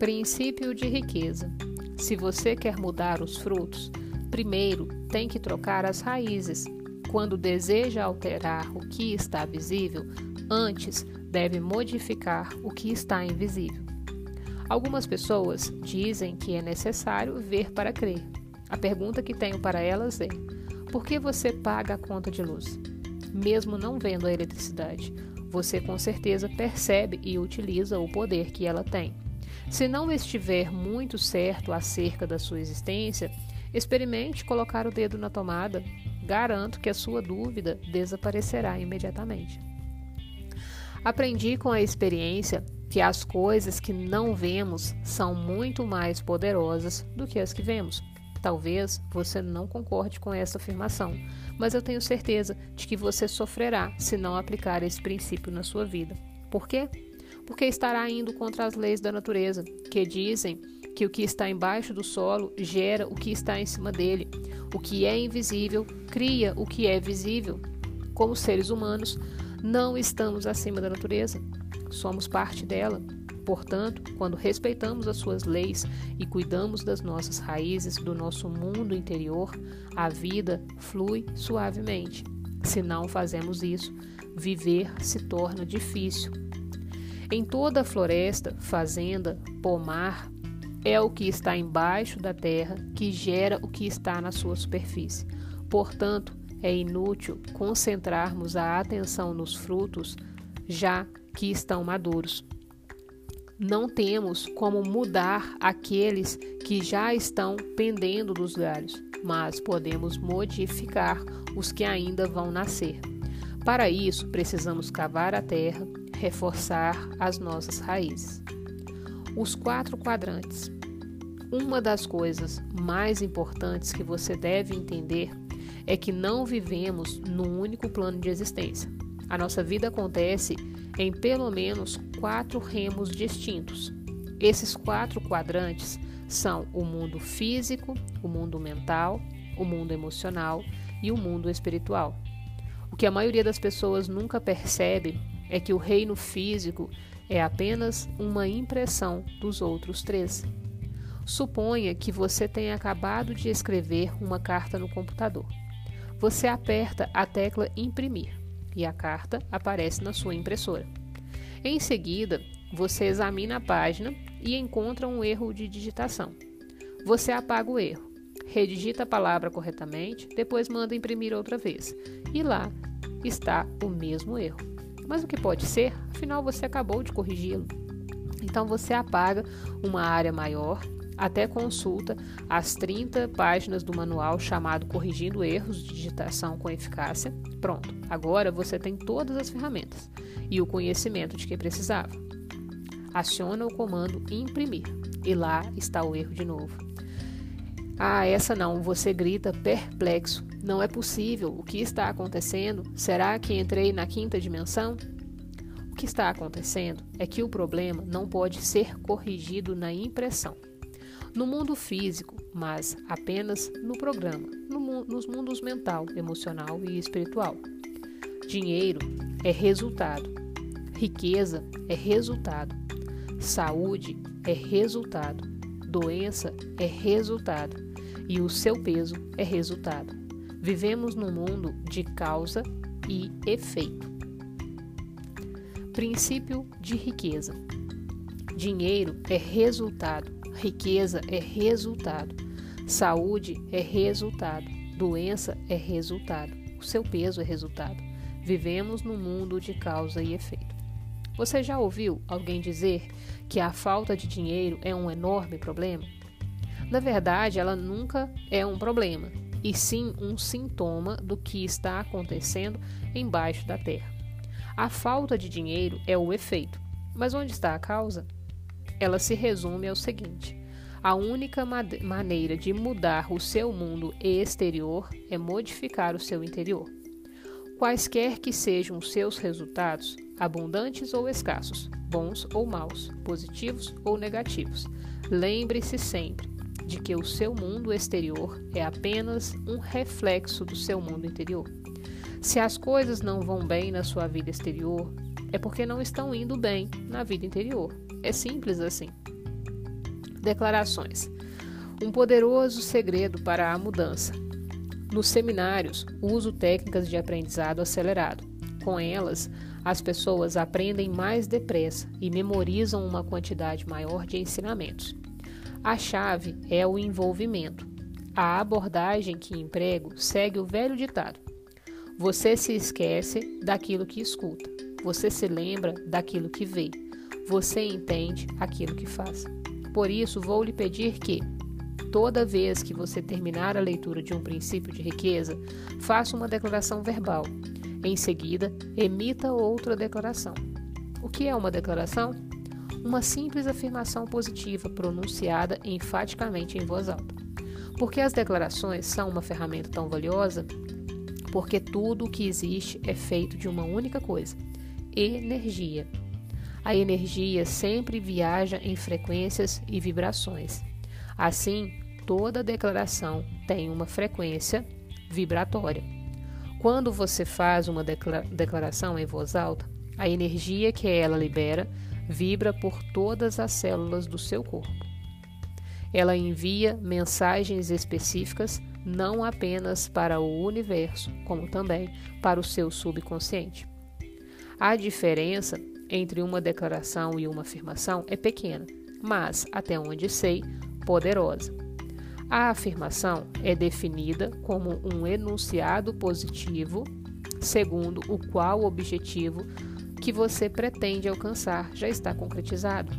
Princípio de riqueza. Se você quer mudar os frutos, primeiro tem que trocar as raízes. Quando deseja alterar o que está visível, antes deve modificar o que está invisível. Algumas pessoas dizem que é necessário ver para crer. A pergunta que tenho para elas é: por que você paga a conta de luz? Mesmo não vendo a eletricidade, você com certeza percebe e utiliza o poder que ela tem. Se não estiver muito certo acerca da sua existência, experimente colocar o dedo na tomada. Garanto que a sua dúvida desaparecerá imediatamente. Aprendi com a experiência que as coisas que não vemos são muito mais poderosas do que as que vemos. Talvez você não concorde com essa afirmação, mas eu tenho certeza de que você sofrerá se não aplicar esse princípio na sua vida. Por quê? Porque estará indo contra as leis da natureza, que dizem que o que está embaixo do solo gera o que está em cima dele. O que é invisível cria o que é visível. Como seres humanos, não estamos acima da natureza, somos parte dela. Portanto, quando respeitamos as suas leis e cuidamos das nossas raízes, do nosso mundo interior, a vida flui suavemente. Se não fazemos isso, viver se torna difícil em toda a floresta, fazenda, pomar, é o que está embaixo da terra que gera o que está na sua superfície. Portanto, é inútil concentrarmos a atenção nos frutos já que estão maduros. Não temos como mudar aqueles que já estão pendendo dos galhos, mas podemos modificar os que ainda vão nascer. Para isso, precisamos cavar a terra, reforçar as nossas raízes. Os quatro quadrantes. Uma das coisas mais importantes que você deve entender é que não vivemos num único plano de existência. A nossa vida acontece em pelo menos quatro remos distintos. Esses quatro quadrantes são o mundo físico, o mundo mental, o mundo emocional e o mundo espiritual. O que a maioria das pessoas nunca percebe é que o reino físico é apenas uma impressão dos outros três. Suponha que você tenha acabado de escrever uma carta no computador. Você aperta a tecla imprimir e a carta aparece na sua impressora. Em seguida, você examina a página e encontra um erro de digitação. Você apaga o erro, redigita a palavra corretamente, depois manda imprimir outra vez e lá está o mesmo erro. Mas o que pode ser? Afinal, você acabou de corrigi-lo. Então você apaga uma área maior, até consulta as 30 páginas do manual chamado Corrigindo Erros de Digitação com Eficácia. Pronto, agora você tem todas as ferramentas e o conhecimento de que precisava. Aciona o comando imprimir e lá está o erro de novo. Ah, essa não, você grita perplexo. Não é possível. O que está acontecendo? Será que entrei na quinta dimensão? O que está acontecendo é que o problema não pode ser corrigido na impressão. No mundo físico, mas apenas no programa, no, nos mundos mental, emocional e espiritual. Dinheiro é resultado, riqueza é resultado, saúde é resultado, doença é resultado e o seu peso é resultado. Vivemos num mundo de causa e efeito. Princípio de riqueza: dinheiro é resultado, riqueza é resultado, saúde é resultado, doença é resultado, o seu peso é resultado. Vivemos num mundo de causa e efeito. Você já ouviu alguém dizer que a falta de dinheiro é um enorme problema? Na verdade, ela nunca é um problema, e sim um sintoma do que está acontecendo embaixo da terra. A falta de dinheiro é o efeito, mas onde está a causa? Ela se resume ao seguinte: a única maneira de mudar o seu mundo exterior é modificar o seu interior. Quaisquer que sejam os seus resultados, abundantes ou escassos, bons ou maus, positivos ou negativos, lembre-se sempre de que o seu mundo exterior é apenas um reflexo do seu mundo interior. Se as coisas não vão bem na sua vida exterior, é porque não estão indo bem na vida interior. É simples assim. Declarações. Um poderoso segredo para a mudança. Nos seminários, uso técnicas de aprendizado acelerado. Com elas, as pessoas aprendem mais depressa e memorizam uma quantidade maior de ensinamentos. A chave é o envolvimento. A abordagem que emprego segue o velho ditado: você se esquece daquilo que escuta, você se lembra daquilo que vê, você entende aquilo que faz. Por isso, vou lhe pedir que, toda vez que você terminar a leitura de um princípio de riqueza, faça uma declaração verbal em seguida, emita outra declaração. O que é uma declaração? Uma simples afirmação positiva pronunciada enfaticamente em voz alta. Por que as declarações são uma ferramenta tão valiosa? Porque tudo o que existe é feito de uma única coisa: energia. A energia sempre viaja em frequências e vibrações. Assim, toda declaração tem uma frequência vibratória. Quando você faz uma declaração em voz alta, a energia que ela libera vibra por todas as células do seu corpo. Ela envia mensagens específicas não apenas para o universo, como também para o seu subconsciente. A diferença entre uma declaração e uma afirmação é pequena, mas, até onde sei, poderosa. A afirmação é definida como um enunciado positivo, segundo o qual o objetivo que você pretende alcançar já está concretizado.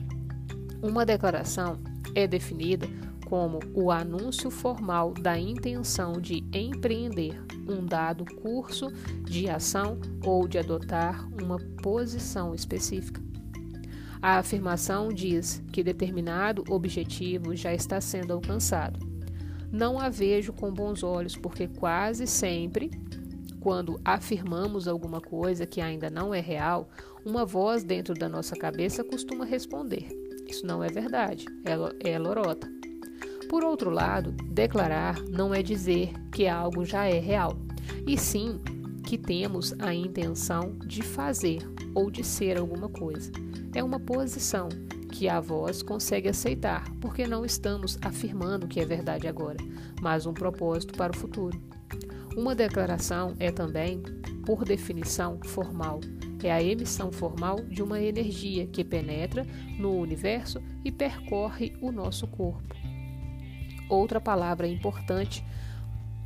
Uma declaração é definida como o anúncio formal da intenção de empreender um dado curso de ação ou de adotar uma posição específica. A afirmação diz que determinado objetivo já está sendo alcançado não a vejo com bons olhos, porque quase sempre, quando afirmamos alguma coisa que ainda não é real, uma voz dentro da nossa cabeça costuma responder: Isso não é verdade, é, é lorota. Por outro lado, declarar não é dizer que algo já é real, e sim que temos a intenção de fazer ou de ser alguma coisa. É uma posição que a voz consegue aceitar, porque não estamos afirmando que é verdade agora, mas um propósito para o futuro. Uma declaração é também, por definição, formal. É a emissão formal de uma energia que penetra no universo e percorre o nosso corpo. Outra palavra importante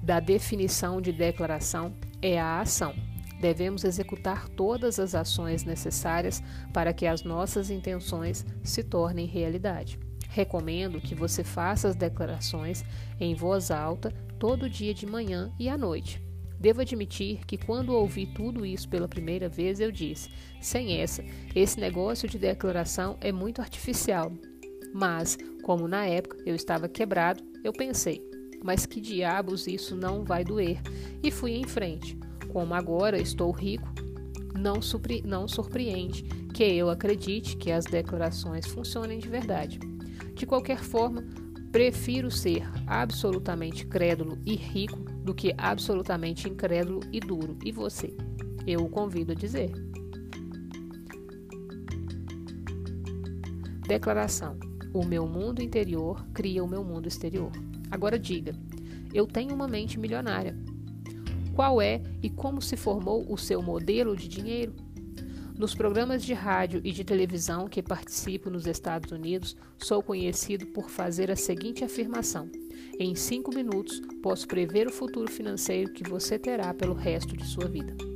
da definição de declaração é a ação devemos executar todas as ações necessárias para que as nossas intenções se tornem realidade. Recomendo que você faça as declarações em voz alta todo dia de manhã e à noite. Devo admitir que quando ouvi tudo isso pela primeira vez, eu disse: sem essa, esse negócio de declaração é muito artificial. Mas, como na época eu estava quebrado, eu pensei: mas que diabos isso não vai doer? E fui em frente. Como agora estou rico, não, não surpreende que eu acredite que as declarações funcionem de verdade. De qualquer forma, prefiro ser absolutamente crédulo e rico do que absolutamente incrédulo e duro. E você? Eu o convido a dizer. Declaração: O meu mundo interior cria o meu mundo exterior. Agora diga: Eu tenho uma mente milionária qual é e como se formou o seu modelo de dinheiro? Nos programas de rádio e de televisão que participo nos Estados Unidos, sou conhecido por fazer a seguinte afirmação: Em cinco minutos, posso prever o futuro financeiro que você terá pelo resto de sua vida.